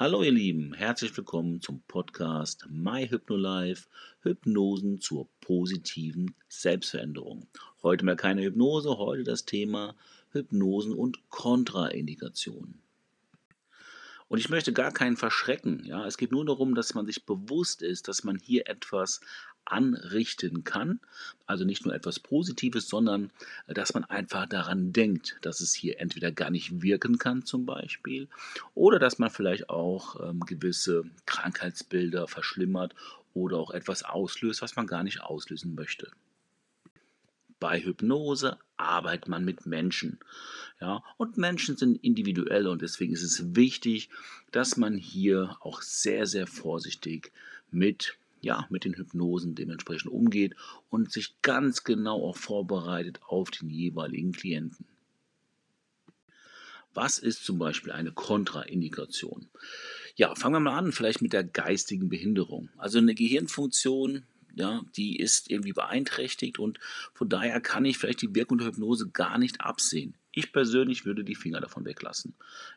Hallo ihr Lieben, herzlich willkommen zum Podcast My Hypnolife, Hypnosen zur positiven Selbstveränderung. Heute mal keine Hypnose, heute das Thema Hypnosen und Kontraindikationen. Und ich möchte gar keinen verschrecken. Ja? Es geht nur darum, dass man sich bewusst ist, dass man hier etwas anrichten kann. Also nicht nur etwas Positives, sondern äh, dass man einfach daran denkt, dass es hier entweder gar nicht wirken kann zum Beispiel oder dass man vielleicht auch ähm, gewisse Krankheitsbilder verschlimmert oder auch etwas auslöst, was man gar nicht auslösen möchte. Bei Hypnose arbeitet man mit Menschen. Ja, und Menschen sind individuell und deswegen ist es wichtig, dass man hier auch sehr, sehr vorsichtig mit ja, mit den Hypnosen dementsprechend umgeht und sich ganz genau auch vorbereitet auf den jeweiligen Klienten. Was ist zum Beispiel eine Kontraindikation? Ja, fangen wir mal an, vielleicht mit der geistigen Behinderung. Also eine Gehirnfunktion, ja, die ist irgendwie beeinträchtigt und von daher kann ich vielleicht die Wirkung der Hypnose gar nicht absehen. Ich persönlich würde die Finger davon weglassen.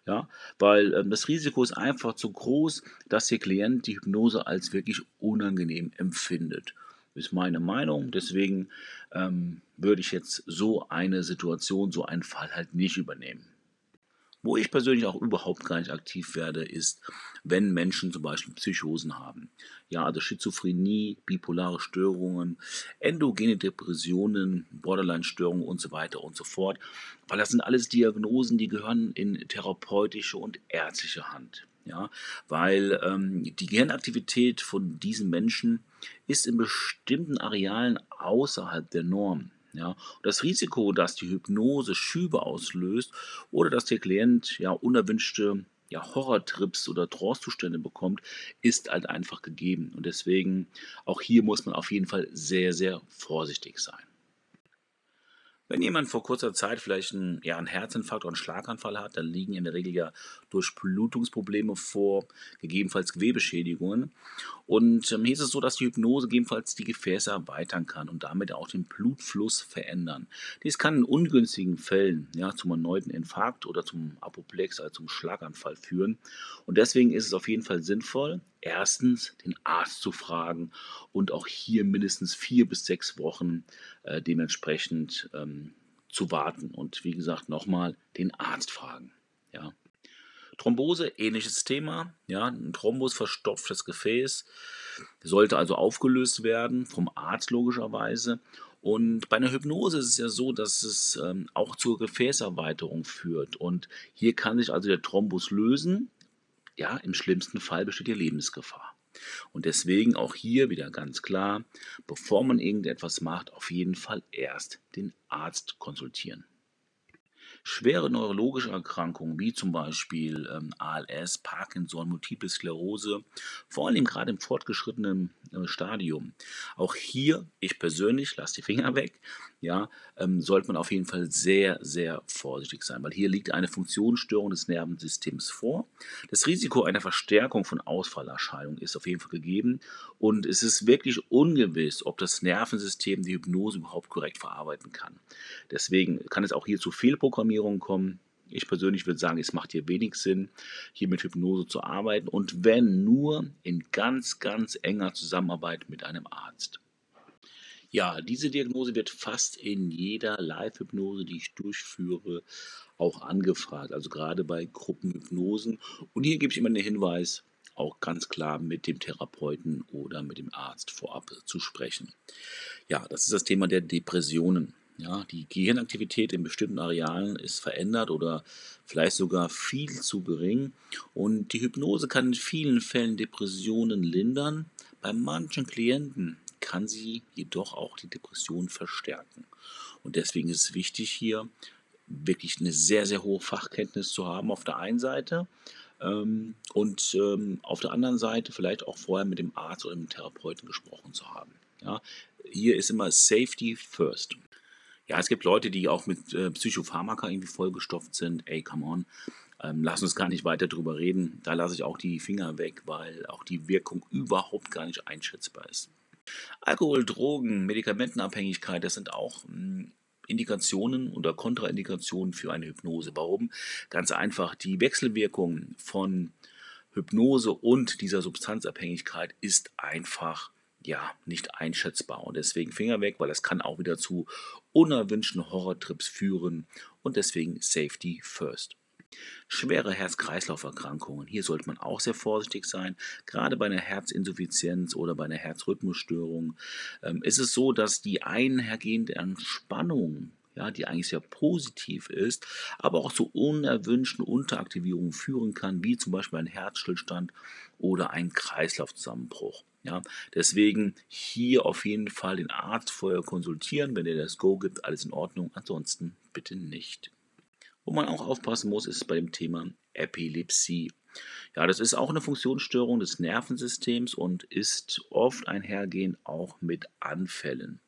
Ja, weil ähm, das Risiko ist einfach zu groß, dass der Klient die Hypnose als wirklich unangenehm empfindet. Ist meine Meinung. Deswegen ähm, würde ich jetzt so eine Situation, so einen Fall halt nicht übernehmen. Wo ich persönlich auch überhaupt gar nicht aktiv werde, ist, wenn Menschen zum Beispiel Psychosen haben. Ja, also Schizophrenie, bipolare Störungen, endogene Depressionen, Borderline-Störungen und so weiter und so fort. Weil das sind alles Diagnosen, die gehören in therapeutische und ärztliche Hand. Ja, weil ähm, die Gehirnaktivität von diesen Menschen ist in bestimmten Arealen außerhalb der Norm. Ja, das Risiko, dass die Hypnose Schübe auslöst oder dass der Klient ja unerwünschte ja, Horrortrips oder Trance-Zustände bekommt, ist halt einfach gegeben. Und deswegen auch hier muss man auf jeden Fall sehr, sehr vorsichtig sein. Wenn jemand vor kurzer Zeit vielleicht einen, ja, einen Herzinfarkt oder einen Schlaganfall hat, dann liegen in der Regel ja Durchblutungsprobleme vor, gegebenenfalls Gewebeschädigungen. Und ähm, hier ist es so, dass die Hypnose gegebenenfalls die Gefäße erweitern kann und damit auch den Blutfluss verändern. Dies kann in ungünstigen Fällen ja, zum erneuten Infarkt oder zum Apoplex, also zum Schlaganfall führen. Und deswegen ist es auf jeden Fall sinnvoll, erstens den Arzt zu fragen und auch hier mindestens vier bis sechs Wochen äh, dementsprechend ähm, zu warten. Und wie gesagt, nochmal den Arzt fragen. Ja. Thrombose, ähnliches Thema. Ja, ein Thrombus verstopft das Gefäß, sollte also aufgelöst werden, vom Arzt logischerweise. Und bei einer Hypnose ist es ja so, dass es ähm, auch zur Gefäßerweiterung führt. Und hier kann sich also der Thrombus lösen. Ja, im schlimmsten Fall besteht die Lebensgefahr. Und deswegen auch hier wieder ganz klar, bevor man irgendetwas macht, auf jeden Fall erst den Arzt konsultieren. Schwere neurologische Erkrankungen wie zum Beispiel ähm, ALS, Parkinson, Multiple Sklerose, vor allem gerade im fortgeschrittenen äh, Stadium. Auch hier, ich persönlich, lasse die Finger weg, ja, ähm, sollte man auf jeden Fall sehr, sehr vorsichtig sein, weil hier liegt eine Funktionsstörung des Nervensystems vor. Das Risiko einer Verstärkung von Ausfallerscheinungen ist auf jeden Fall gegeben und es ist wirklich ungewiss, ob das Nervensystem die Hypnose überhaupt korrekt verarbeiten kann. Deswegen kann es auch hier zu Fehlprogrammierungen kommen. Ich persönlich würde sagen, es macht hier wenig Sinn, hier mit Hypnose zu arbeiten und wenn nur in ganz, ganz enger Zusammenarbeit mit einem Arzt. Ja, diese Diagnose wird fast in jeder Live-Hypnose, die ich durchführe, auch angefragt. Also gerade bei Gruppenhypnosen. Und hier gebe ich immer den Hinweis, auch ganz klar mit dem Therapeuten oder mit dem Arzt vorab zu sprechen. Ja, das ist das Thema der Depressionen. Ja, die Gehirnaktivität in bestimmten Arealen ist verändert oder vielleicht sogar viel zu gering. Und die Hypnose kann in vielen Fällen Depressionen lindern. Bei manchen Klienten kann sie jedoch auch die Depression verstärken. Und deswegen ist es wichtig, hier wirklich eine sehr, sehr hohe Fachkenntnis zu haben auf der einen Seite ähm, und ähm, auf der anderen Seite vielleicht auch vorher mit dem Arzt oder dem Therapeuten gesprochen zu haben. Ja, hier ist immer Safety first. Ja, es gibt Leute, die auch mit äh, Psychopharmaka irgendwie vollgestopft sind. Ey, come on. Ähm, lass uns gar nicht weiter drüber reden. Da lasse ich auch die Finger weg, weil auch die Wirkung überhaupt gar nicht einschätzbar ist. Alkohol, Drogen, Medikamentenabhängigkeit, das sind auch hm, Indikationen oder Kontraindikationen für eine Hypnose. Warum? Ganz einfach, die Wechselwirkung von Hypnose und dieser Substanzabhängigkeit ist einfach ja nicht einschätzbar und deswegen Finger weg, weil das kann auch wieder zu unerwünschten Horrortrips führen und deswegen Safety first. Schwere Herz-Kreislauf-Erkrankungen. Hier sollte man auch sehr vorsichtig sein. Gerade bei einer Herzinsuffizienz oder bei einer Herzrhythmusstörung ähm, ist es so, dass die einhergehende Entspannung ja, die eigentlich sehr positiv ist, aber auch zu unerwünschten Unteraktivierungen führen kann, wie zum Beispiel ein Herzstillstand oder ein Kreislaufzusammenbruch. Ja, deswegen hier auf jeden Fall den Arzt vorher konsultieren, wenn er das Go gibt, alles in Ordnung, ansonsten bitte nicht. Wo man auch aufpassen muss, ist bei dem Thema Epilepsie. Ja, das ist auch eine Funktionsstörung des Nervensystems und ist oft einhergehend auch mit Anfällen.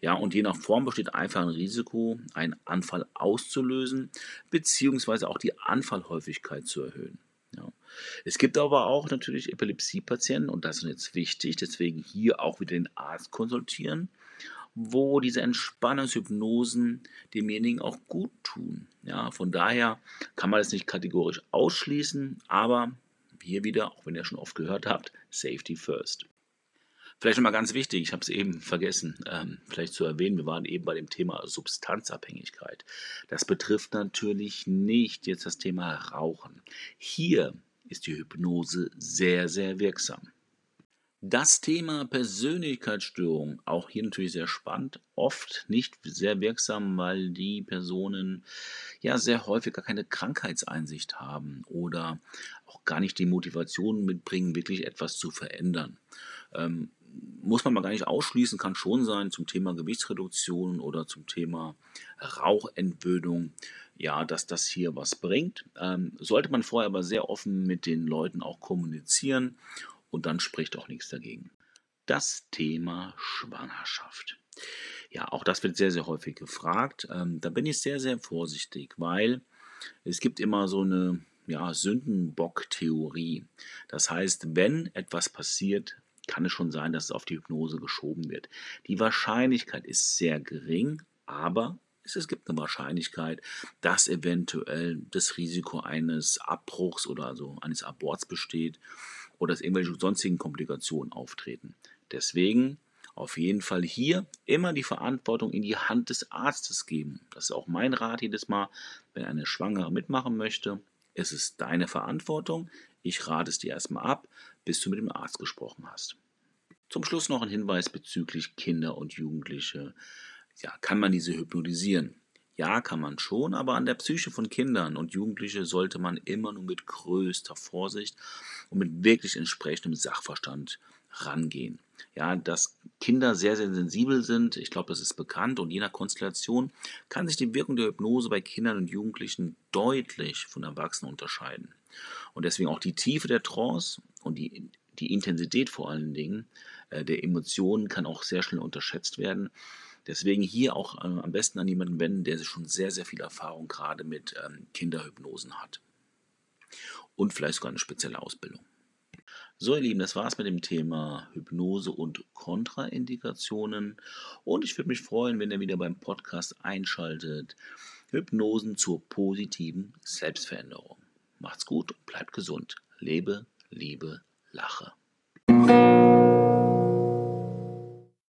Ja, und je nach Form besteht einfach ein Risiko, einen Anfall auszulösen, beziehungsweise auch die Anfallhäufigkeit zu erhöhen. Es gibt aber auch natürlich Epilepsiepatienten, und das ist jetzt wichtig, deswegen hier auch wieder den Arzt konsultieren, wo diese Entspannungshypnosen demjenigen auch gut tun. Ja, von daher kann man das nicht kategorisch ausschließen, aber hier wieder, auch wenn ihr schon oft gehört habt, Safety First. Vielleicht nochmal ganz wichtig, ich habe es eben vergessen, ähm, vielleicht zu erwähnen, wir waren eben bei dem Thema Substanzabhängigkeit. Das betrifft natürlich nicht jetzt das Thema Rauchen. Hier ist die Hypnose sehr, sehr wirksam. Das Thema Persönlichkeitsstörung, auch hier natürlich sehr spannend, oft nicht sehr wirksam, weil die Personen ja sehr häufig gar keine Krankheitseinsicht haben oder auch gar nicht die Motivation mitbringen, wirklich etwas zu verändern. Ähm, muss man mal gar nicht ausschließen, kann schon sein zum Thema Gewichtsreduktion oder zum Thema Rauchentwöhnung, ja, dass das hier was bringt. Ähm, sollte man vorher aber sehr offen mit den Leuten auch kommunizieren und dann spricht auch nichts dagegen. Das Thema Schwangerschaft. Ja, auch das wird sehr, sehr häufig gefragt. Ähm, da bin ich sehr, sehr vorsichtig, weil es gibt immer so eine ja, Sündenbock-Theorie. Das heißt, wenn etwas passiert, kann es schon sein, dass es auf die Hypnose geschoben wird. Die Wahrscheinlichkeit ist sehr gering, aber es gibt eine Wahrscheinlichkeit, dass eventuell das Risiko eines Abbruchs oder also eines Aborts besteht oder dass irgendwelche sonstigen Komplikationen auftreten. Deswegen auf jeden Fall hier immer die Verantwortung in die Hand des Arztes geben. Das ist auch mein Rat jedes Mal, wenn eine Schwangere mitmachen möchte. Es ist deine Verantwortung. Ich rate es dir erstmal ab, bis du mit dem Arzt gesprochen hast. Zum Schluss noch ein Hinweis bezüglich Kinder und Jugendliche. Ja, kann man diese hypnotisieren? Ja, kann man schon, aber an der Psyche von Kindern und Jugendlichen sollte man immer nur mit größter Vorsicht und mit wirklich entsprechendem Sachverstand rangehen. Ja, dass Kinder sehr, sehr sensibel sind, ich glaube, das ist bekannt und je nach Konstellation kann sich die Wirkung der Hypnose bei Kindern und Jugendlichen deutlich von Erwachsenen unterscheiden. Und deswegen auch die Tiefe der Trance und die, die Intensität vor allen Dingen äh, der Emotionen kann auch sehr schnell unterschätzt werden. Deswegen hier auch äh, am besten an jemanden wenden, der schon sehr, sehr viel Erfahrung gerade mit ähm, Kinderhypnosen hat. Und vielleicht sogar eine spezielle Ausbildung. So, ihr Lieben, das war's mit dem Thema Hypnose und Kontraindikationen. Und ich würde mich freuen, wenn ihr wieder beim Podcast einschaltet. Hypnosen zur positiven Selbstveränderung. Macht's gut und bleibt gesund. Lebe, liebe, lache.